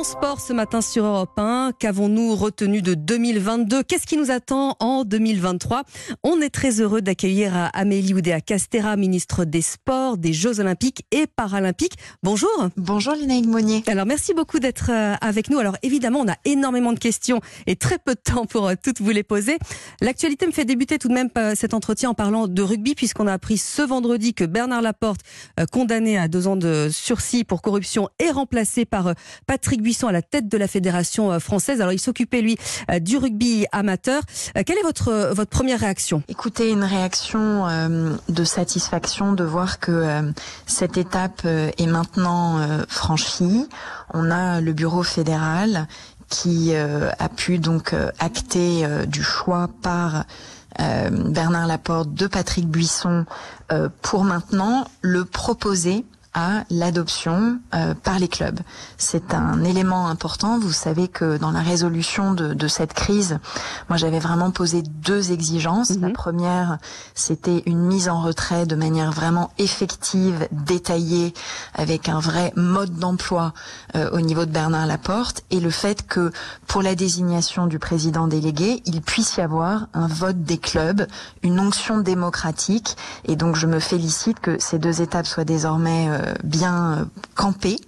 Parlons sport ce matin sur Europe 1. Qu'avons-nous retenu de 2022 Qu'est-ce qui nous attend en 2023 On est très heureux d'accueillir Amélie Oudéa Castera, ministre des Sports, des Jeux Olympiques et Paralympiques. Bonjour. Bonjour Lénaïque Monnier. Alors merci beaucoup d'être euh, avec nous. Alors évidemment, on a énormément de questions et très peu de temps pour euh, toutes vous les poser. L'actualité me fait débuter tout de même euh, cet entretien en parlant de rugby puisqu'on a appris ce vendredi que Bernard Laporte, condamné à deux ans de sursis pour corruption, est remplacé par Patrick Patrick Buisson à la tête de la fédération euh, française. Alors il s'occupait lui euh, du rugby amateur. Euh, quelle est votre votre première réaction? Écoutez, une réaction de satisfaction de voir que cette étape est maintenant franchie. On a le bureau fédéral qui a pu donc acter du choix par Bernard Laporte de Patrick Buisson pour maintenant le proposer à l'adoption euh, par les clubs. C'est un élément important. Vous savez que dans la résolution de, de cette crise, moi j'avais vraiment posé deux exigences. La mhm. première, c'était une mise en retrait de manière vraiment effective, détaillée, avec un vrai mode d'emploi euh, au niveau de Bernard Laporte, et le fait que pour la désignation du président délégué, il puisse y avoir un vote des clubs, une onction démocratique. Et donc je me félicite que ces deux étapes soient désormais euh, euh, bien euh, campé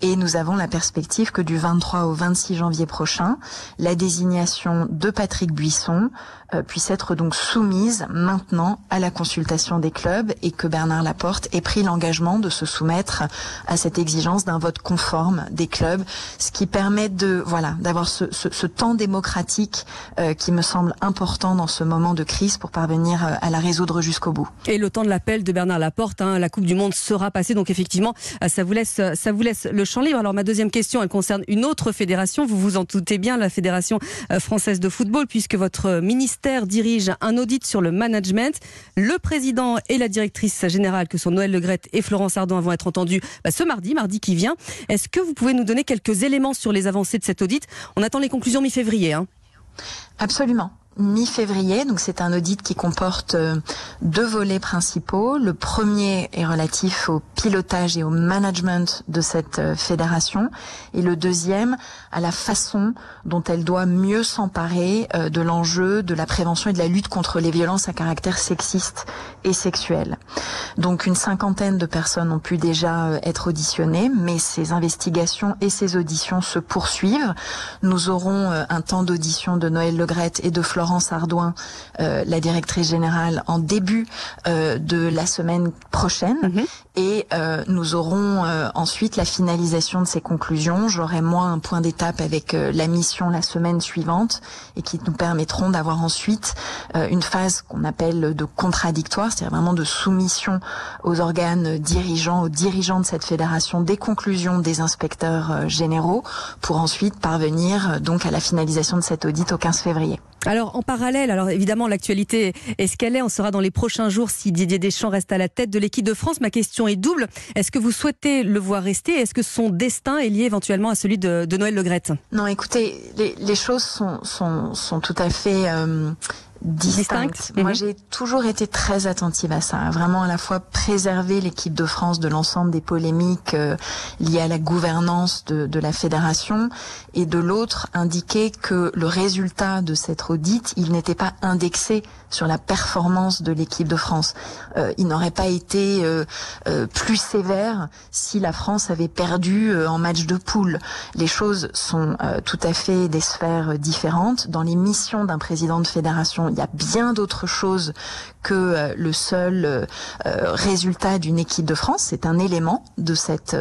et nous avons la perspective que du 23 au 26 janvier prochain, la désignation de Patrick Buisson euh, puisse être donc soumise maintenant à la consultation des clubs et que Bernard Laporte ait pris l'engagement de se soumettre à cette exigence d'un vote conforme des clubs, ce qui permet de voilà d'avoir ce, temps démocratique qui me semble important dans ce moment de crise pour parvenir à la résoudre jusqu'au bout. Et le temps de l'appel de Bernard Laporte, hein, la Coupe du Monde sera passée donc effectivement, euh, ça vous laisse, ça vous laisse le champ libre. Alors ma deuxième question, elle concerne une autre fédération. Vous vous en doutez bien, la Fédération euh, française de football, puisque votre ministère dirige un audit sur le management. Le président et la directrice générale, que sont Noël Legrette et Florence Ardon, vont être entendus bah, ce mardi, mardi qui vient. Est-ce que vous pouvez nous donner quelques éléments sur les avancées de cet audit? On attend les conclusions mi-février. Hein. Absolument mi-février. Donc c'est un audit qui comporte euh, deux volets principaux. Le premier est relatif au pilotage et au management de cette euh, fédération et le deuxième à la façon dont elle doit mieux s'emparer euh, de l'enjeu de la prévention et de la lutte contre les violences à caractère sexiste et sexuel. Donc une cinquantaine de personnes ont pu déjà être auditionnées, mais ces investigations et ces auditions se poursuivent. Nous aurons un temps d'audition de Noël Legrette et de Florence Florence Ardouin, euh, la directrice générale, en début euh, de la semaine prochaine. Mhm. Et euh, nous aurons ensuite la finalisation de ces conclusions. J'aurai moi un point d'étape avec la mission la semaine suivante et qui nous permettront d'avoir ensuite une phase qu'on appelle de contradictoire, c'est-à-dire vraiment de soumission aux organes dirigeants, aux dirigeants de cette fédération des conclusions des inspecteurs généraux pour ensuite parvenir donc à la finalisation de cet audit au 15 février. Alors en parallèle, alors évidemment l'actualité est ce qu'elle est. On sera dans les prochains jours si Didier Deschamps reste à la tête de l'équipe de France. Ma question est double. Est-ce que vous souhaitez le voir rester? Est-ce que son destin est lié éventuellement à celui de, Noël Legrette Non, écoutez, les, choses sont, sont, tout à fait euh, distincte. Moi, mhm. j'ai toujours été très attentive à ça, vraiment à la fois préserver l'équipe de France de l'ensemble des polémiques euh, liées à la gouvernance de, de, la fédération, et de l'autre indiquer que le résultat de cette audit, il n'était pas indexé sur la performance de l'équipe de France. Euh, il n'aurait pas été euh, euh, plus sévère si la France avait perdu en match de poule. Les choses sont tout à fait des sphères différentes. Dans les missions d'un président de fédération, il y a bien d'autres choses que le seul résultat d'une équipe de France. C'est un élément de cette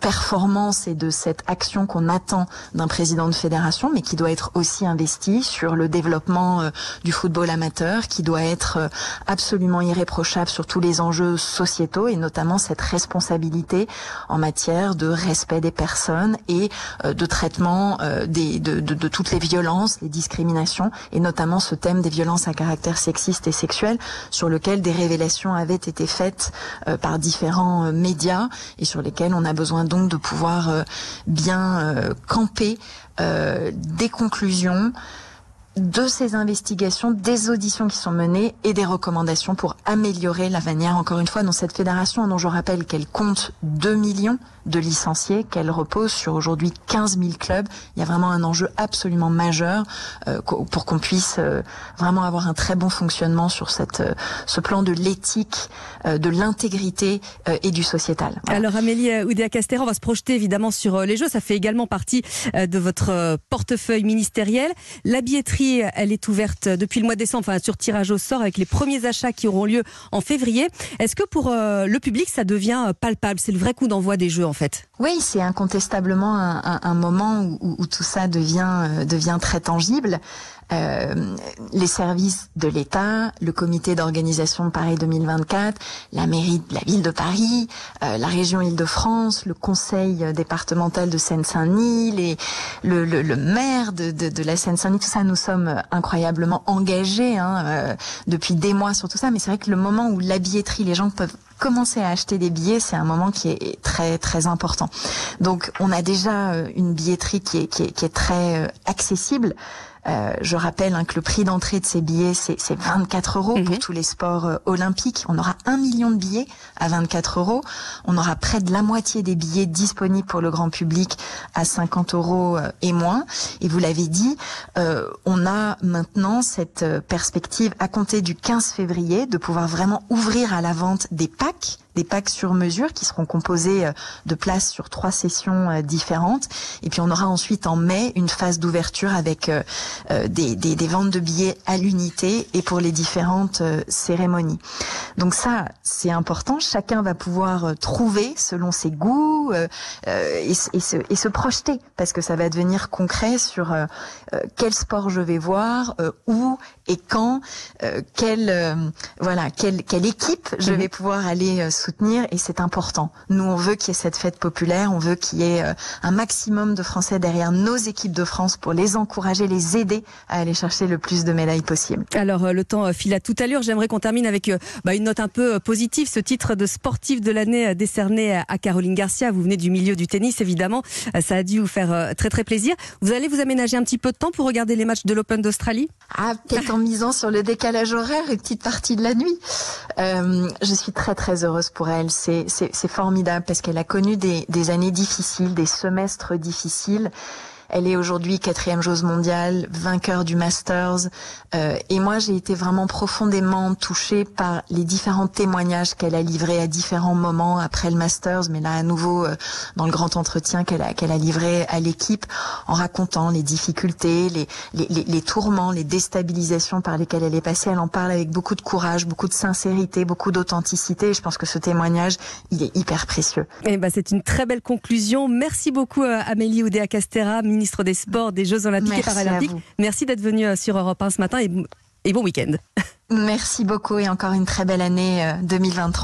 performance et de cette action qu'on attend d'un président de fédération, mais qui doit être aussi investi sur le développement du football amateur qui doit être euh, absolument irréprochable sur tous les enjeux sociétaux et notamment cette responsabilité en matière de respect des personnes et euh, de traitement euh, des, de, de, de toutes les violences, les discriminations et notamment ce thème des violences à caractère sexiste et sexuel sur lequel des révélations avaient été faites par différents médias et sur lesquels on a besoin donc de pouvoir bien camper des conclusions de ces investigations, des auditions qui sont menées et des recommandations pour améliorer la manière, encore une fois, dans cette fédération, dont je rappelle qu'elle compte 2 millions de licenciés, qu'elle repose sur aujourd'hui 15 000 clubs. Il y a vraiment un enjeu absolument majeur euh, pour qu'on puisse euh, vraiment avoir un très bon fonctionnement sur cette, euh, ce plan de l'éthique, de l'intégrité et du sociétal. Alors Amélie Oudéa-Castéra, on va se projeter évidemment sur les Jeux. Ça fait également partie de votre portefeuille ministériel. La elle est ouverte depuis le mois de décembre, enfin sur tirage au sort avec les premiers achats qui auront lieu en février. Est-ce que pour le public, ça devient palpable? C'est le vrai coup d'envoi des Jeux en fait Oui, c'est incontestablement un, un, un moment où, où, tout ça devient, devient très tangible. Euh, les services de l'État, le comité d'organisation de Paris 2024, la mairie de la ville de Paris, euh, la région Île-de-France, le conseil départemental de Seine-Saint-Denis, le, le, le, maire de, de, de la Seine-Saint-Denis, tout ça, nous sommes incroyablement engagés hein, euh, depuis des mois sur tout ça. Mais c'est vrai que le moment où la billetterie, les gens peuvent commencer à acheter des billets, c'est un moment qui est très très important. Donc on a déjà une billetterie qui est, qui est, qui est très accessible. Euh, je rappelle hein, que le prix d'entrée de ces billets, c'est 24 euros pour mhm. tous les sports euh, olympiques. On aura un million de billets à 24 euros. On aura près de la moitié des billets disponibles pour le grand public à 50 euros euh, et moins. Et vous l'avez dit, on a maintenant cette perspective à compter du 15 février de pouvoir vraiment ouvrir à la vente des packs des packs sur mesure qui seront composés euh, de places sur trois sessions euh, différentes. Et puis on aura ensuite en mai une phase d'ouverture avec euh, des, ventes de billets à l'unité et pour les différentes cérémonies. Donc ça, c'est important. Chacun va pouvoir trouver selon ses goûts et, et, se, et, se, projeter parce que ça va devenir concret sur quel sport je vais voir, où et quand, quelle voilà, quelle, quelle équipe je mhm. vais pouvoir aller soutenir et c'est important. Nous, on veut qu'il y ait cette fête populaire, on veut qu'il y ait euh, un maximum de Français derrière nos équipes de France pour les encourager, les aider à aller chercher le plus de médailles possible. Alors, euh, le temps euh, file à toute allure. J'aimerais qu'on termine avec bah, une note un peu positive. Ce titre de sportif de l'année décerné à Caroline Garcia. Vous venez du milieu du tennis, évidemment. Ça a dû vous faire très très plaisir. Vous allez vous aménager un petit peu de temps pour regarder les matchs de l'Open d'Australie? Ah, peut-être en misant sur le décalage horaire, une petite partie de la nuit. Euh, je suis très très heureuse pour elle. C'est formidable parce qu'elle a connu des années difficiles, des semestres difficiles. Elle est aujourd'hui quatrième joueuse mondiale, vainqueur du Masters. Euh, et moi, j'ai été vraiment profondément touchée par les différents témoignages qu'elle a livrés à différents moments après le Masters, mais là à nouveau euh, dans le grand entretien qu'elle a, qu'elle a livré à l'équipe, en racontant les difficultés, les, les, les, les, tourments, les déstabilisations par lesquelles elle est passée. Elle en parle avec beaucoup de courage, beaucoup de sincérité, beaucoup d'authenticité. Je pense que ce témoignage, il est hyper précieux. Et eh ben, c'est une très belle conclusion. Merci beaucoup euh, Amélie Oudéa-Castera, des Sports, des Jeux Olympiques et Paralympiques. Merci d'être venue euh, sur Europe 1 ce matin et, et bon week-end. Merci beaucoup et encore une très belle année 2023. Euh,